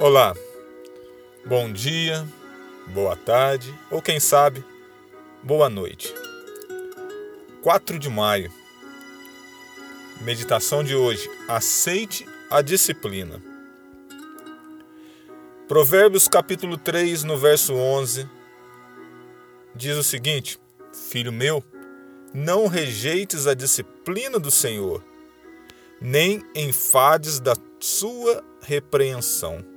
Olá, bom dia, boa tarde ou quem sabe, boa noite. 4 de maio, meditação de hoje: aceite a disciplina. Provérbios capítulo 3, no verso 11, diz o seguinte: Filho meu, não rejeites a disciplina do Senhor, nem enfades da sua repreensão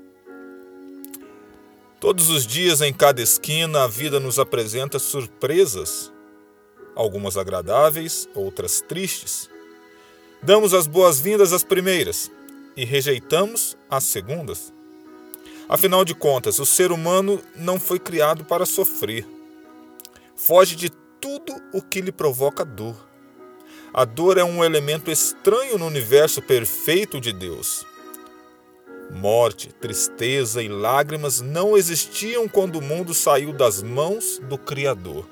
Todos os dias, em cada esquina, a vida nos apresenta surpresas, algumas agradáveis, outras tristes. Damos as boas-vindas às primeiras e rejeitamos as segundas. Afinal de contas, o ser humano não foi criado para sofrer. Foge de tudo o que lhe provoca dor. A dor é um elemento estranho no universo perfeito de Deus. Morte, tristeza e lágrimas não existiam quando o mundo saiu das mãos do Criador.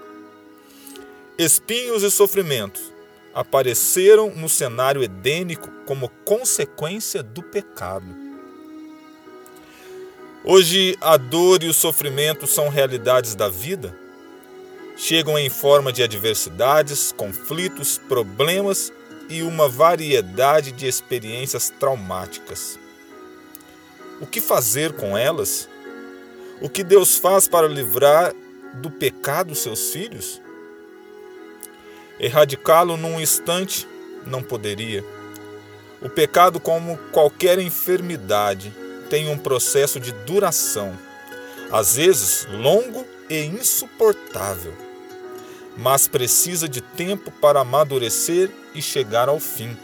Espinhos e sofrimentos apareceram no cenário edênico como consequência do pecado. Hoje, a dor e o sofrimento são realidades da vida. Chegam em forma de adversidades, conflitos, problemas e uma variedade de experiências traumáticas. O que fazer com elas? O que Deus faz para livrar do pecado seus filhos? Erradicá-lo num instante não poderia. O pecado, como qualquer enfermidade, tem um processo de duração, às vezes longo e insuportável, mas precisa de tempo para amadurecer e chegar ao fim.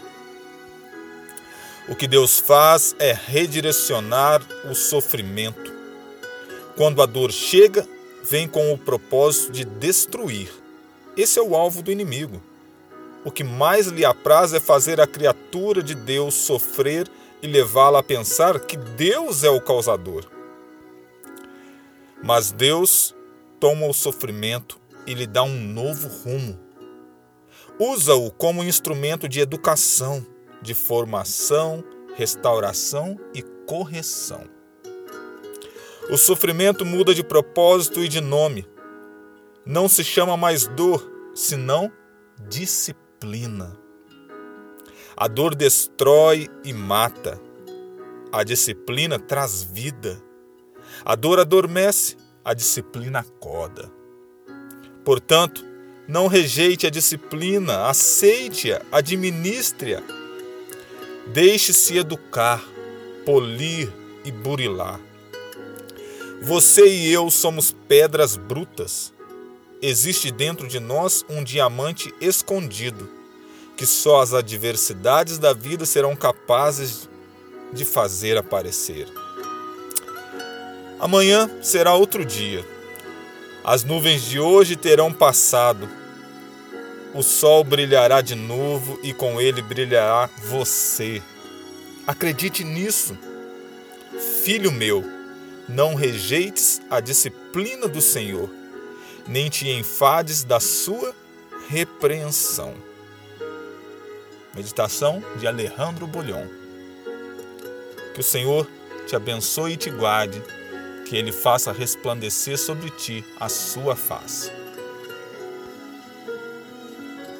O que Deus faz é redirecionar o sofrimento. Quando a dor chega, vem com o propósito de destruir. Esse é o alvo do inimigo. O que mais lhe apraz é fazer a criatura de Deus sofrer e levá-la a pensar que Deus é o causador. Mas Deus toma o sofrimento e lhe dá um novo rumo. Usa-o como instrumento de educação de formação, restauração e correção. O sofrimento muda de propósito e de nome. Não se chama mais dor, senão disciplina. A dor destrói e mata. A disciplina traz vida. A dor adormece, a disciplina acorda. Portanto, não rejeite a disciplina, aceite-a, administre-a Deixe-se educar, polir e burilar. Você e eu somos pedras brutas. Existe dentro de nós um diamante escondido, que só as adversidades da vida serão capazes de fazer aparecer. Amanhã será outro dia. As nuvens de hoje terão passado o sol brilhará de novo e com ele brilhará você. Acredite nisso. Filho meu, não rejeites a disciplina do Senhor, nem te enfades da sua repreensão. Meditação de Alejandro Bolhon. Que o Senhor te abençoe e te guarde, que ele faça resplandecer sobre ti a sua face.